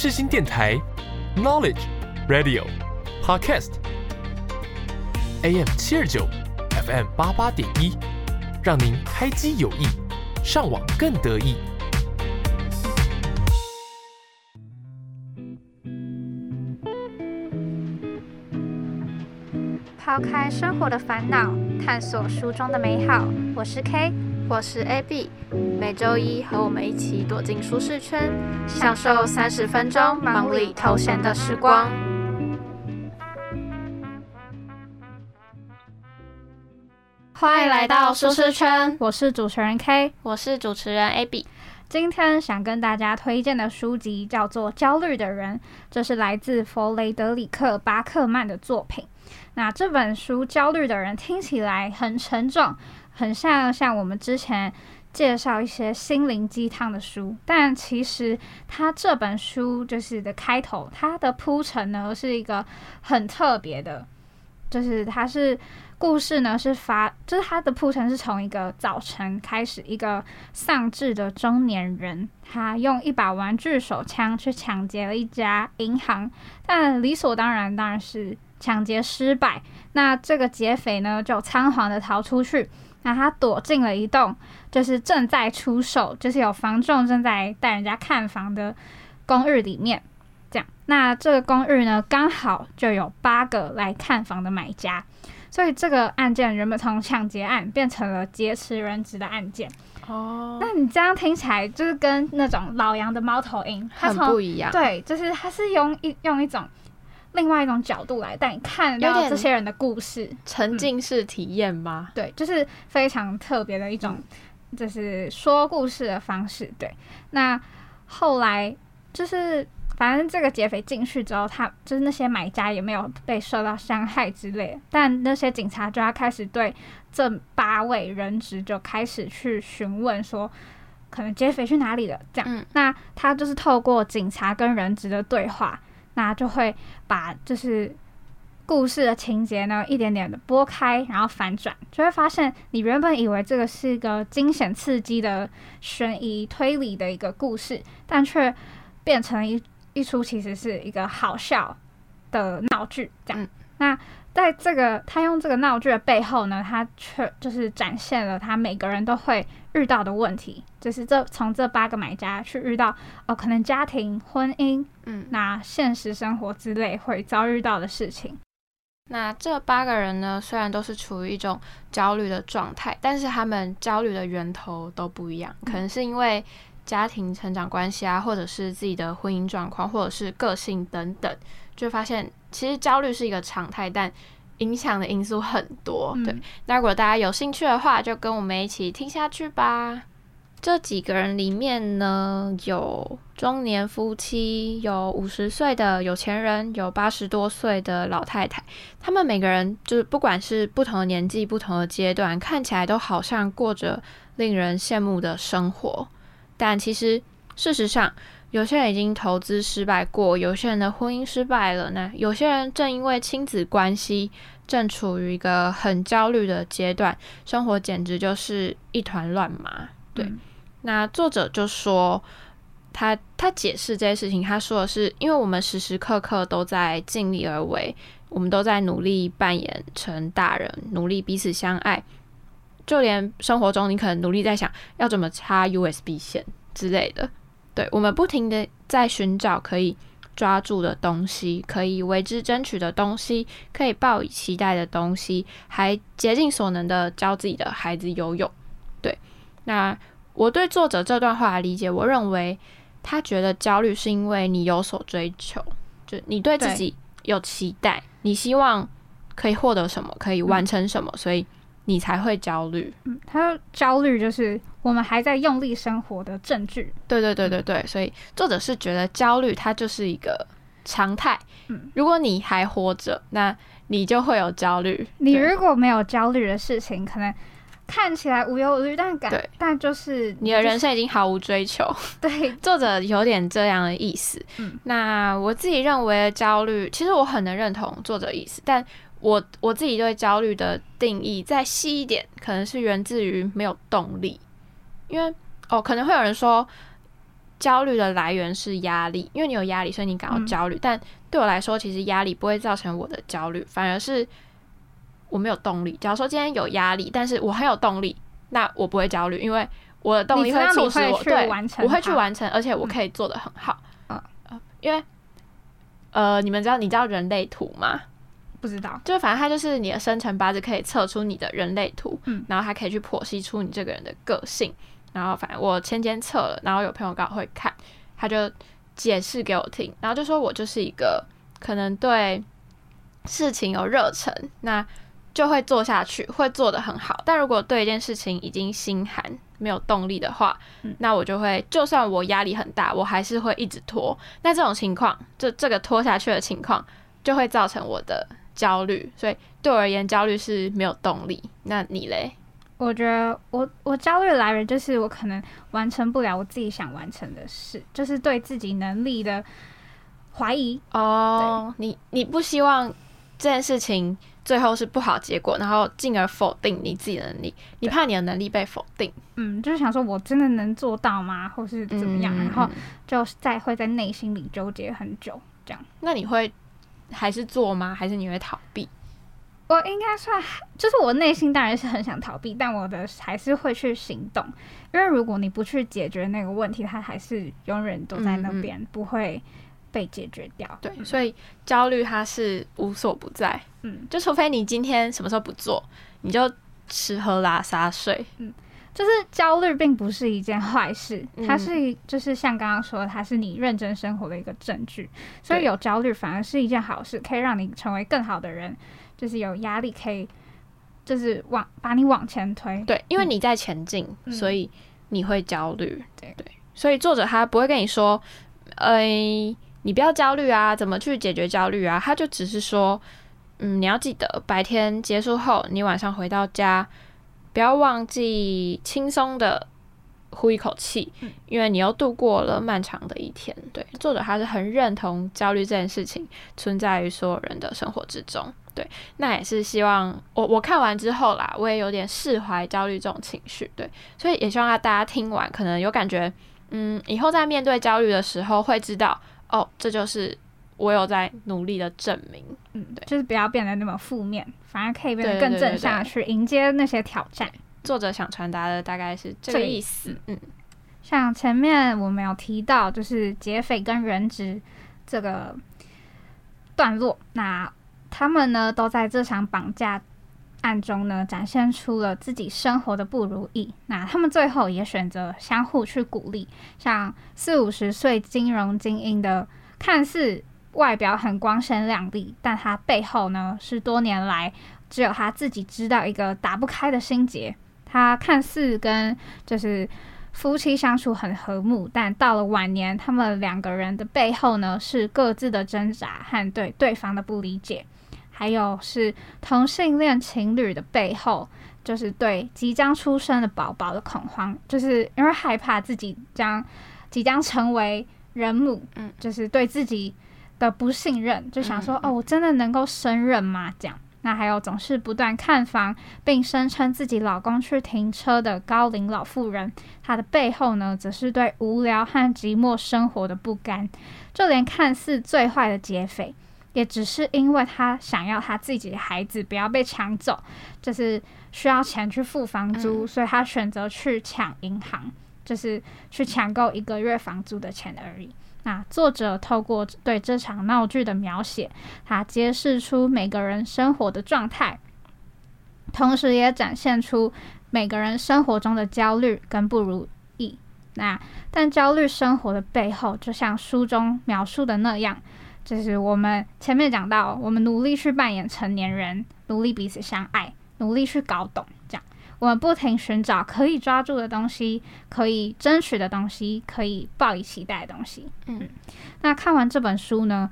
世新电台，Knowledge Radio Podcast AM 七二九 FM 八八点一，让您开机有益，上网更得意。抛开生活的烦恼，探索书中的美好。我是 K，我是 AB，每周一和我们一起躲进舒适圈，享受三十分钟忙里偷闲的时光。欢迎来到舒适圈，我是主持人 K，我是主持人 AB。今天想跟大家推荐的书籍叫做《焦虑的人》，这是来自弗雷德里克·巴克曼的作品。那这本书《焦虑的人》听起来很沉重，很像像我们之前介绍一些心灵鸡汤的书，但其实它这本书就是的开头，它的铺陈呢是一个很特别的，就是它是故事呢是发，就是它的铺陈是从一个早晨开始，一个丧志的中年人，他用一把玩具手枪去抢劫了一家银行，但理所当然当然是。抢劫失败，那这个劫匪呢就仓皇的逃出去。那他躲进了一栋，就是正在出售，就是有房仲正在带人家看房的公寓里面。这样，那这个公寓呢刚好就有八个来看房的买家，所以这个案件原本从抢劫案变成了劫持人质的案件。哦，那你这样听起来就是跟那种老杨的猫头鹰很不一样。对，就是他是用一用一种。另外一种角度来带你看到这些人的故事，沉浸式体验吗？对，就是非常特别的一种，就是说故事的方式。对，那后来就是反正这个劫匪进去之后，他就是那些买家也没有被受到伤害之类，但那些警察就要开始对这八位人质就开始去询问，说可能劫匪去哪里了？这样，那他就是透过警察跟人质的对话。那就会把就是故事的情节呢，一点点的拨开，然后反转，就会发现你原本以为这个是一个惊险刺激的悬疑推理的一个故事，但却变成一一出其实是一个好笑的闹剧。这样，那在这个他用这个闹剧的背后呢，他却就是展现了他每个人都会。遇到的问题，就是这从这八个买家去遇到哦，可能家庭、婚姻，嗯，那现实生活之类会遭遇到的事情。那这八个人呢，虽然都是处于一种焦虑的状态，但是他们焦虑的源头都不一样，可能是因为家庭成长关系啊，或者是自己的婚姻状况，或者是个性等等，就发现其实焦虑是一个常态，但。影响的因素很多，对。那如果大家有兴趣的话，就跟我们一起听下去吧。这几个人里面呢，有中年夫妻，有五十岁的有钱人，有八十多岁的老太太。他们每个人就是不管是不同的年纪、不同的阶段，看起来都好像过着令人羡慕的生活。但其实事实上，有些人已经投资失败过，有些人的婚姻失败了，那有些人正因为亲子关系正处于一个很焦虑的阶段，生活简直就是一团乱麻。对，那作者就说他他解释这些事情，他说的是，因为我们时时刻刻都在尽力而为，我们都在努力扮演成大人，努力彼此相爱，就连生活中你可能努力在想要怎么插 USB 线之类的。对我们不停的在寻找可以抓住的东西，可以为之争取的东西，可以抱以期待的东西，还竭尽所能的教自己的孩子游泳。对，那我对作者这段话的理解，我认为他觉得焦虑是因为你有所追求，就你对自己有期待，你希望可以获得什么，可以完成什么，所以。你才会焦虑。嗯，他焦虑就是我们还在用力生活的证据。对对对对对，所以作者是觉得焦虑它就是一个常态。嗯，如果你还活着，那你就会有焦虑。你如果没有焦虑的事情，可能看起来无忧无虑，但感但就是你的人生已经毫无追求。对，作者有点这样的意思。嗯，那我自己认为的焦虑，其实我很能认同作者意思，但。我我自己对焦虑的定义再细一点，可能是源自于没有动力。因为哦，可能会有人说，焦虑的来源是压力，因为你有压力，所以你感到焦虑。但对我来说，其实压力不会造成我的焦虑，反而是我没有动力。假如说今天有压力，但是我很有动力，那我不会焦虑，因为我的动力会促使我对，我会去完成，而且我可以做的很好。嗯，因为呃，你们知道你知道人类图吗？不知道，就反正它就是你的生辰八字可以测出你的人类图，嗯，然后它可以去剖析出你这个人的个性。然后反正我前天测了，然后有朋友刚好会看，他就解释给我听，然后就说我就是一个可能对事情有热忱，那就会做下去，会做得很好。但如果对一件事情已经心寒、没有动力的话，那我就会就算我压力很大，我还是会一直拖。那这种情况，这这个拖下去的情况，就会造成我的焦虑。所以对我而言，焦虑是没有动力。那你嘞？我觉得我我焦虑的来源就是我可能完成不了我自己想完成的事，就是对自己能力的怀疑。哦，你你不希望这件事情最后是不好结果，然后进而否定你自己的能力，你怕你的能力被否定。嗯，就是想说我真的能做到吗，或是怎么样？然后就在会在内心里纠结很久，这样。那你会还是做吗？还是你会逃避？我应该算，就是我内心当然是很想逃避，但我的还是会去行动，因为如果你不去解决那个问题，它还是永远都在那边，不会被解决掉。对，所以焦虑它是无所不在，嗯，就除非你今天什么时候不做，你就吃喝拉撒睡，嗯，就是焦虑并不是一件坏事，它是就是像刚刚说，它是你认真生活的一个证据，所以有焦虑反而是一件好事，可以让你成为更好的人。就是有压力可以，就是往把你往前推。对，因为你在前进，所以你会焦虑。对对，所以作者他不会跟你说，哎，你不要焦虑啊，怎么去解决焦虑啊？他就只是说，嗯，你要记得白天结束后，你晚上回到家，不要忘记轻松的呼一口气，因为你又度过了漫长的一天。对，作者他是很认同焦虑这件事情存在于所有人的生活之中。对，那也是希望我我看完之后啦，我也有点释怀焦虑这种情绪。对，所以也希望大家听完可能有感觉，嗯，以后在面对焦虑的时候会知道，哦，这就是我有在努力的证明。嗯，对，就是不要变得那么负面，反而可以变得更正向，去迎接那些挑战。作者想传达的大概是这个意思。嗯，像前面我们有提到，就是劫匪跟人质这个段落，那。他们呢，都在这场绑架案中呢，展现出了自己生活的不如意。那他们最后也选择相互去鼓励。像四五十岁金融精英的，看似外表很光鲜亮丽，但他背后呢，是多年来只有他自己知道一个打不开的心结。他看似跟就是夫妻相处很和睦，但到了晚年，他们两个人的背后呢，是各自的挣扎和对对方的不理解。还有是同性恋情侣的背后，就是对即将出生的宝宝的恐慌，就是因为害怕自己将即将成为人母，嗯，就是对自己的不信任，就想说哦，我真的能够胜任吗？这样。那还有总是不断看房并声称自己老公去停车的高龄老妇人，她的背后呢，则是对无聊和寂寞生活的不甘。就连看似最坏的劫匪。也只是因为他想要他自己的孩子不要被抢走，就是需要钱去付房租，所以他选择去抢银行，就是去抢够一个月房租的钱而已。那作者透过对这场闹剧的描写，他揭示出每个人生活的状态，同时也展现出每个人生活中的焦虑跟不如意。那但焦虑生活的背后，就像书中描述的那样。就是我们前面讲到，我们努力去扮演成年人，努力彼此相爱，努力去搞懂，我们不停寻找可以抓住的东西，可以争取的东西，可以抱以期待的东西。嗯，那看完这本书呢？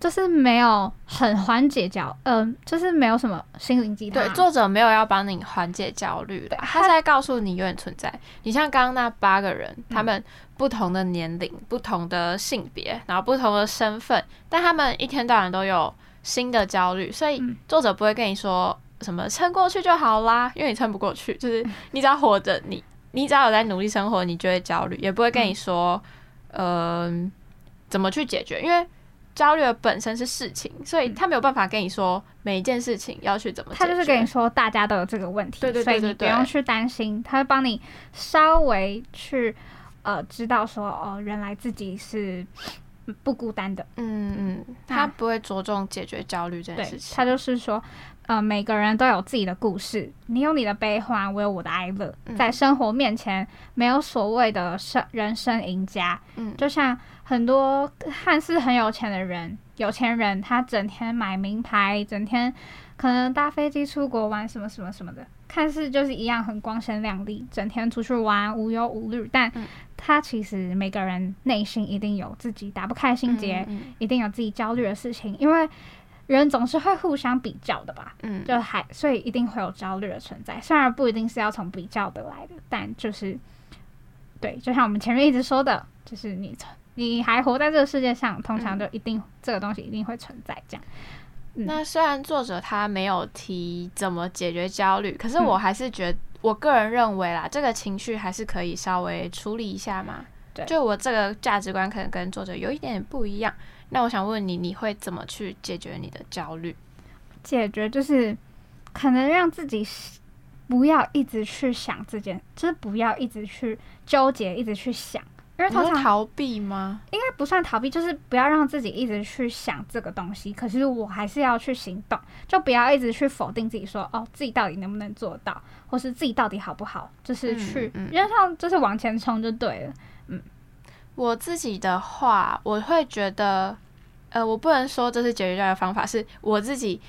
就是没有很缓解焦，嗯，就是没有什么心灵鸡汤。对，作者没有要帮你缓解焦虑的，他在告诉你永远存在。你像刚刚那八个人，他们不同的年龄、不同的性别，然后不同的身份，但他们一天到晚都有新的焦虑，所以作者不会跟你说什么撑过去就好啦，因为你撑不过去，就是你只要活着，你你只要有在努力生活，你就会焦虑，也不会跟你说。呃，怎么去解决？因为焦虑的本身是事情，所以他没有办法跟你说每一件事情要去怎么解决。他就是跟你说大家都有这个问题，对对对所以你不用去担心，他会帮你稍微去呃知道说哦，原来自己是不孤单的。嗯嗯，他不会着重解决焦虑这件事，情。他就是说，呃，每个人都有自己的故事，你有你的悲欢，我有我的哀乐，嗯在生活面前没有所谓的生人生赢家。嗯就像很多看似很有钱的人，有钱人，他整天买名牌，整天可能搭飞机出国玩什么什么什么的，看似就是一样很光鲜亮丽，整天出去玩无忧无虑，但嗯他其实每个人内心一定有自己打不开心结，嗯一定有自己焦虑的事情，因为人总是会互相比较的吧。嗯，就还所以一定会有焦虑的存在，虽然不一定是要从比较得来的，但就是对，就像我们前面一直说的，就是你从你还活在这个世界上，通常就一定、这个东西一定会存在，这样。嗯那虽然作者他没有提怎么解决焦虑，可是嗯我还是觉得，我个人认为啦，这个情绪还是可以稍微处理一下嘛。对就我这个价值观可能跟作者有一点点不一样。那我想问你，你会怎么去解决你的焦虑？解决就是可能让自己不要一直去想这件，就是不要一直去纠结，一直去想，因为你通常逃避吗？应该不算逃避，就是不要让自己一直去想这个东西。可是我还是要去行动，就不要一直去否定自己说，哦，自己到底能不能做到，或是自己到底好不好，就是去，嗯嗯因为像就是往前冲就对了。嗯我自己的话，我会觉得，呃，我不能说这是解决教育的方法，是我自己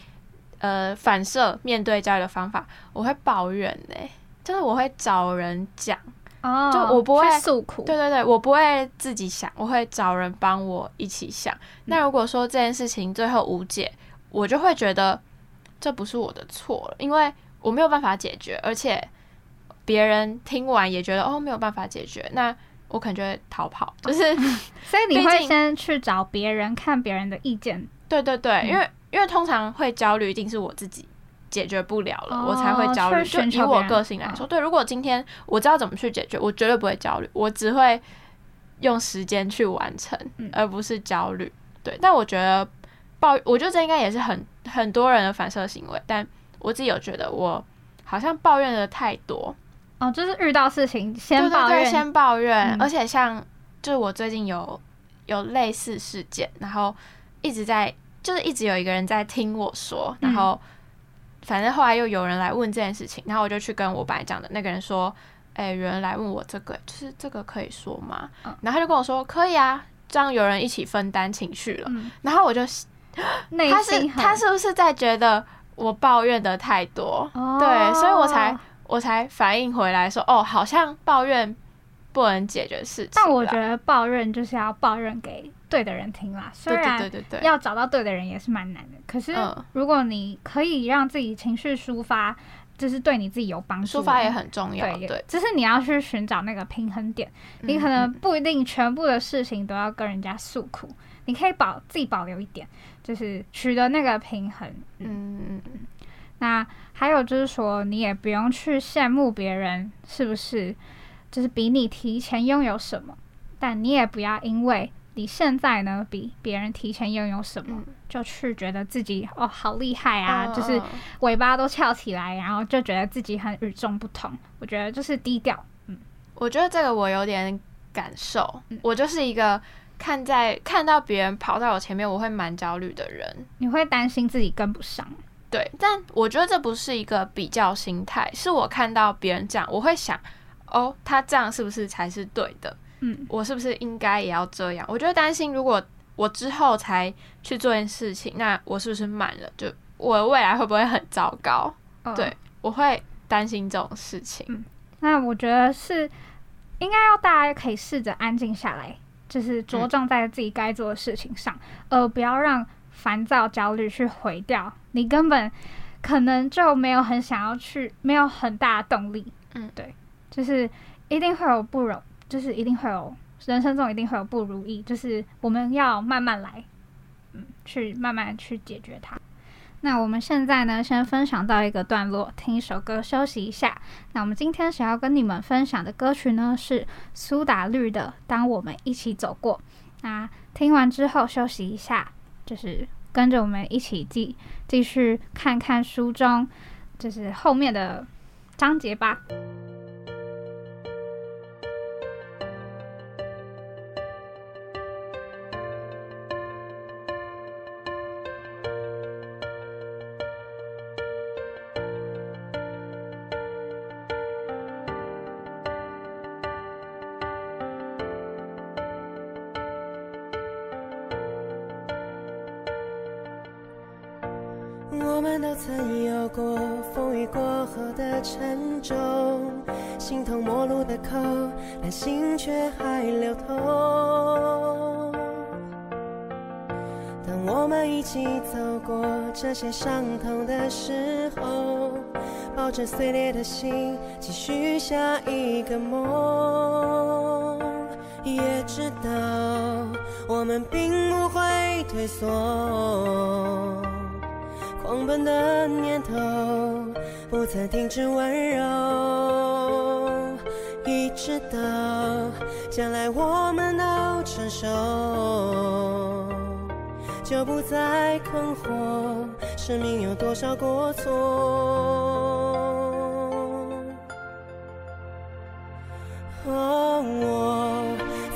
呃反射面对教育的方法，我会抱怨呢、就是我会找人讲。哦就我不会诉苦，对对对，我不会自己想，我会找人帮我一起想。嗯那如果说这件事情最后无解，我就会觉得这不是我的错了，因为我没有办法解决，而且别人听完也觉得哦没有办法解决，那我可能就会逃跑。就是 所以你会先去找别人看别人的意见，对对对，嗯因为因为通常会焦虑，一定是我自己解决不了了，哦我才会焦虑。就以我个性来说，对，如果今天我知道怎么去解决，我绝对不会焦虑，我只会用时间去完成，嗯。而不是焦虑。对，但我觉得抱，我觉得这应该也是很很多人的反射行为，但我自己有觉得我好像抱怨的太多，哦，就是遇到事情先对对对，抱怨，先抱怨，嗯。而且像就是我最近有有类似事件，然后一直在就是一直有一个人在听我说，嗯。然后反正后来又有人来问这件事情，然后我就去跟我本来讲的那个人说，哎、有人来问我这个，就是这个可以说吗？嗯然后他就跟我说可以啊，这样有人一起分担情绪了，嗯，然后我就内他是他是不是在觉得我抱怨的太多？哦对所以我才我才反应回来说，哦，好像抱怨不能解决事情。但我觉得抱怨就是要抱怨给对的人听啦，虽对然对对对对，要找到对的人也是蛮难的。可是嗯如果你可以让自己情绪抒发，就是对你自己有帮助，抒发也很重要。对，对，就是你要去寻找那个平衡点。你可能嗯不一定全部的事情都要跟人家诉苦，你可以保自己保留一点，就是取得那个平衡。嗯嗯嗯那还有就是说，你也不用去羡慕别人是不是就是比你提前拥有什么，但你也不要因为你现在呢比别人提前拥有什么，嗯就去觉得自己哦好厉害啊，嗯就是嗯尾巴都翘起来，然后就觉得自己很与众不同。我觉得就是低调，嗯我觉得这个我有点感受嗯，我就是一个看在看到别人跑在我前面，我会蛮焦虑的人。你会担心自己跟不上。对，但我觉得这不是一个比较心态，是我看到别人这样，我会想，哦，他这样是不是才是对的？嗯，我是不是应该也要这样？我就会担心，如果我之后才去做件事情，那我是不是慢了？就我的未来会不会很糟糕？哦对，我会担心这种事情。那我觉得是应该要大家可以试着安静下来，就是着重在自己该做的事情上，而不要让烦躁、焦虑去毁掉你根本可能就没有很想要去，没有很大的动力。嗯，对，就是一定会有不容，就是一定会有人生中一定会有不如意，就是我们要慢慢来，嗯，去慢慢去解决它。那我们现在呢，先分享到一个段落，听一首歌休息一下。那我们今天想要跟你们分享的歌曲呢，是苏打绿的《当我们一起走过》。那听完之后休息一下，就是跟着我们一起继继续看看书中就是后面的章节吧。的沉重，形同陌路的口，但心却还流通。当我们一起走过这些伤痛的时候，抱着碎裂的心，继续下一个梦，也知道我们并不会退缩。狂奔的念头不曾停止温柔，一直到将来我们都成熟，就不再困惑生命有多少过错。我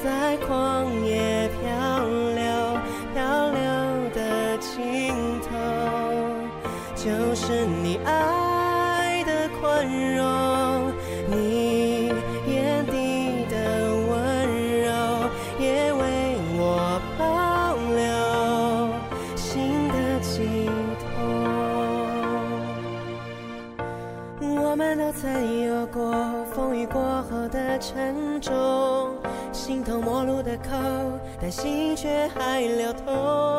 在旷野漂流，漂流的尽头，就是你爱温柔，你眼底的温柔也为我保留。心的尽头，我们都曾有过风雨过后的沉重，形同陌路的口，但心却还流通。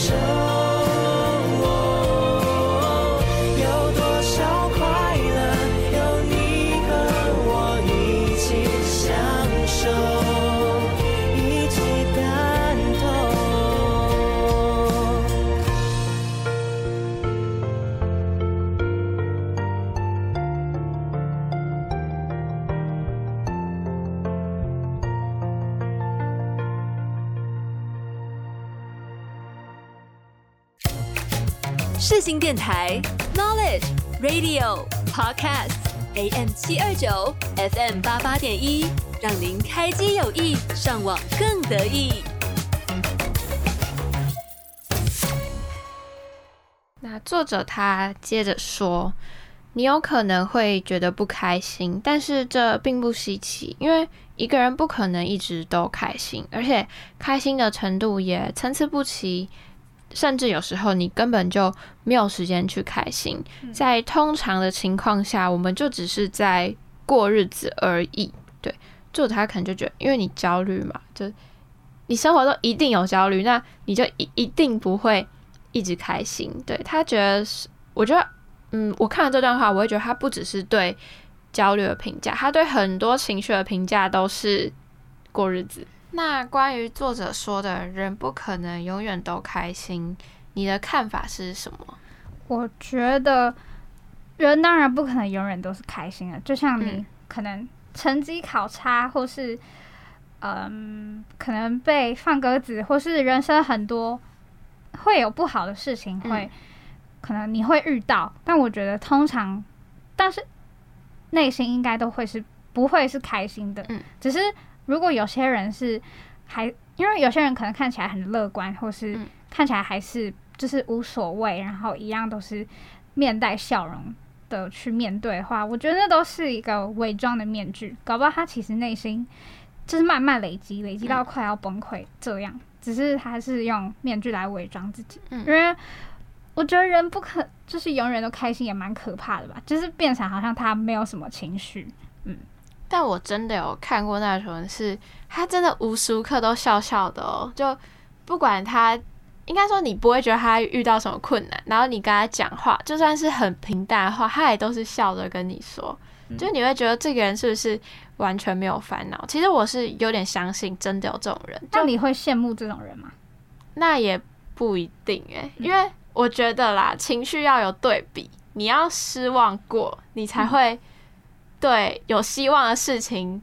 生。电台 Knowledge Radio Podcast AM 七二九 FM 八八点一，让您开机有意，上网更得意。那作者他接着说，你有可能会觉得不开心，但是这并不稀奇，因为一个人不可能一直都开心，而且开心的程度也参差不齐，甚至有时候你根本就没有时间去开心。在通常的情况下，我们就只是在过日子而已。对，作者他可能就觉得，因为你焦虑嘛，就你生活中一定有焦虑，那你就一一定不会。一直开心，对他觉得是，我觉得，嗯，我看了这段话，我会觉得他不只是对焦虑的评价，他对很多情绪的评价都是过日子。那关于作者说的人不可能永远都开心，你的看法是什么？我觉得人当然不可能永远都是开心的，就像你可能成绩考差，或是嗯，可能被放鸽子，或是人生很多。会有不好的事情，会可能你会遇到，但我觉得通常，但是内心应该都会是不会是开心的。嗯，只是如果有些人是还，因为有些人可能看起来很乐观，或是看起来还是就是无所谓，然后一样都是面带笑容的去面对的话，我觉得那都是一个伪装的面具，搞不好他其实内心就是慢慢累积，累积到快要崩溃这样。只是他是用面具来伪装自己，因为我觉得人不可就是永远都开心，也蛮可怕的吧。就是变成好像他没有什么情绪，嗯。但我真的有看过那种是，他真的无时无刻都笑笑的哦，就不管他，应该说你不会觉得他遇到什么困难，然后你跟他讲话，就算是很平淡的话，他也都是笑着跟你说，就你会觉得这个人是不是？完全没有烦恼，其实我是有点相信真的有这种人。那你会羡慕这种人吗？那也不一定诶，因为我觉得啦，情绪要有对比，你要失望过，你才会对有希望的事情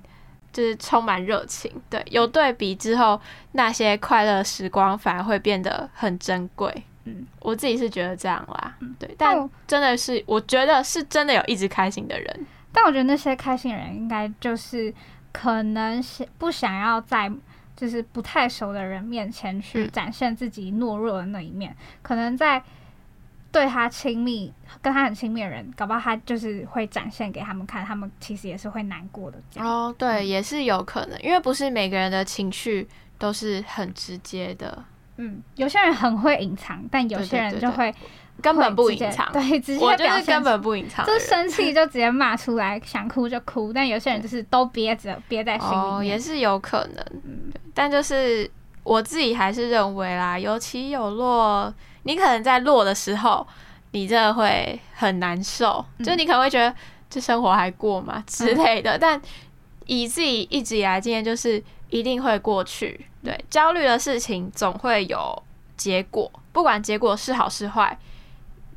就是充满热情。对，有对比之后，那些快乐时光反而会变得很珍贵。嗯，我自己是觉得这样啦。嗯对，但真的是，我觉得是真的有一直开心的人。但我觉得那些开心人应该就是可能想不想要在就是不太熟的人面前去展现自己懦弱的那一面，可能在对他亲密、跟他很亲密的人，搞不好他就是会展现给他们看，他们其实也是会难过的。哦，对，也是有可能，因为不是每个人的情绪都是很直接的。嗯，有些人很会隐藏，但有些人就会。根本不隐藏，对，直接我就是根本不隐藏，就生气就直接骂出来，想哭就哭。但有些人就是都憋着，憋在心里。哦，也是有可能。嗯，但就是我自己还是认为啦，有起有落。你可能在落的时候，你真的会很难受，就你可能会觉得这生活还过吗之类的。但以自己一直以来经验，就是一定会过去。对，焦虑的事情总会有结果，不管结果是好是坏。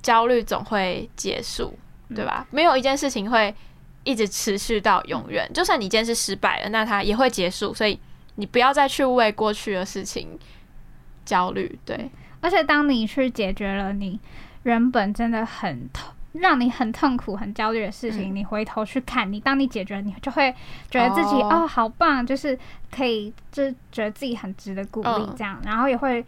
焦虑总会结束，对吧？没有一件事情会一直持续到永远。就算你今天是失败了，那它也会结束。所以你不要再去为过去的事情焦虑。对，而且当你去解决了你原本真的很痛、让你很痛苦、很焦虑的事情，你回头去看，你当你解决，你就会觉得自己哦，好棒，就是可以，就是觉得自己很值得鼓励，这样，然后也会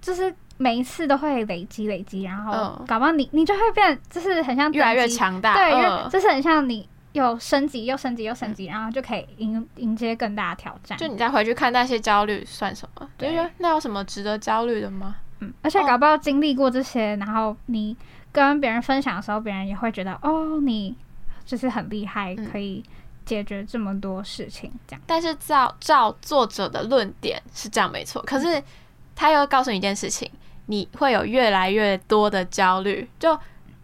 就是。每一次都会累积累积，然后搞不好你你就会变，就是很像越来越强大，对，就是很像你又升级又升级又升级，然后就可以迎迎接更大的挑战。就你再回去看那些焦虑算什么？对，那有什么值得焦虑的吗？嗯，而且搞不好经历过这些，然后你跟别人分享的时候，别人也会觉得哦，你就是很厉害，可以解决这么多事情这样。但是照照作者的论点是这样没错，可是他又告诉你一件事情。你会有越来越多的焦虑，就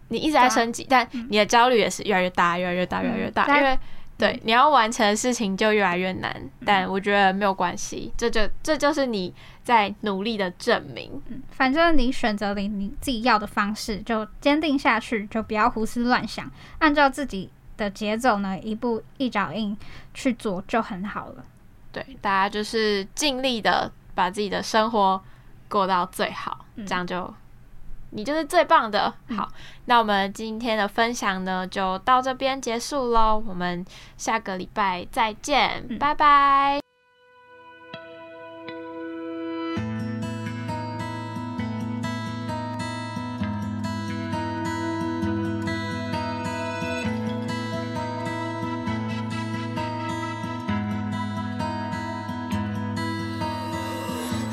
你一直在升级，但你的焦虑也是越来越大，越来越大，越来越大。因为对你要完成的事情就越来越难，但我觉得没有关系，这就这就是你在努力的证明。嗯反正你选择你你自己要的方式，就坚定下去，就不要胡思乱想，按照自己的节奏呢，一步一脚印去做就很好了。对，大家就是尽力的把自己的生活。过到最好，这样就你就是最棒的。好，那我们今天的分享呢，就到这边结束喽。我们下个礼拜再见，拜拜。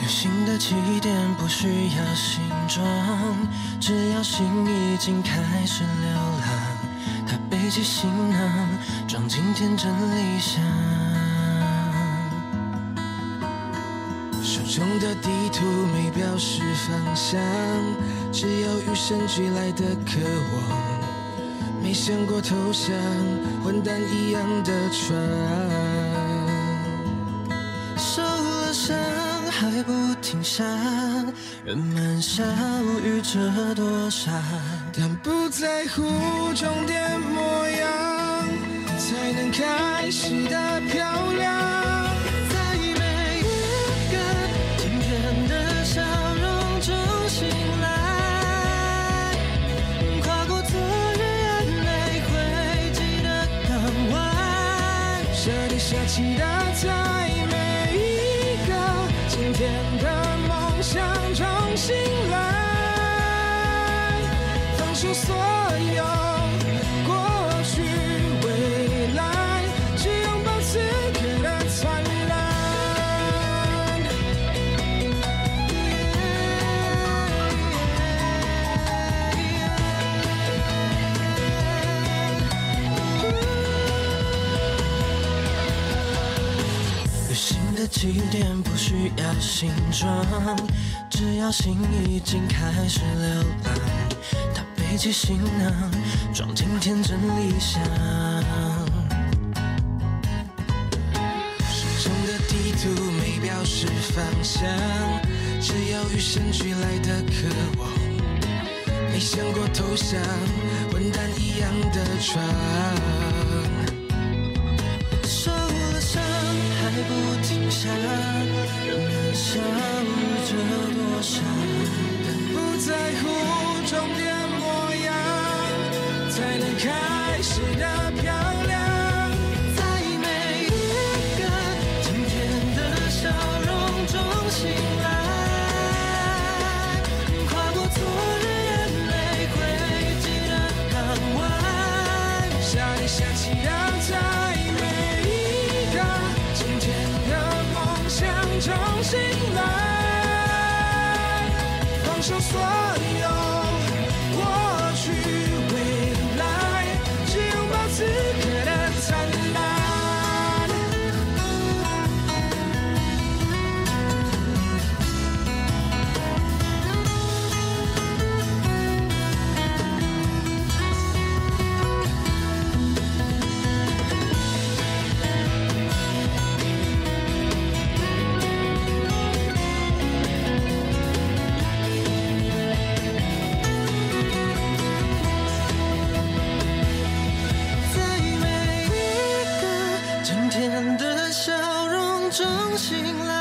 旅行的起点不需要形装，只要心已经开始流浪。他背起行囊，装进天真理想。手中的地图没表示方向，只有与生俱来的渴望。没想过投降，混蛋一样的船。停下，人们笑语者多傻，但不在乎终点模样，才能开始的漂亮。起点不需要形状，只要心已经开始流浪。他背起行囊，装进天真理想。手中的地图没表示方向，只有与生俱来的渴望。没想过投降，混蛋一样的船。受了伤还不停下，人们笑着躲闪，但不在乎终点模样，才能开始的漂亮。在每一个今天的笑容中中醒来。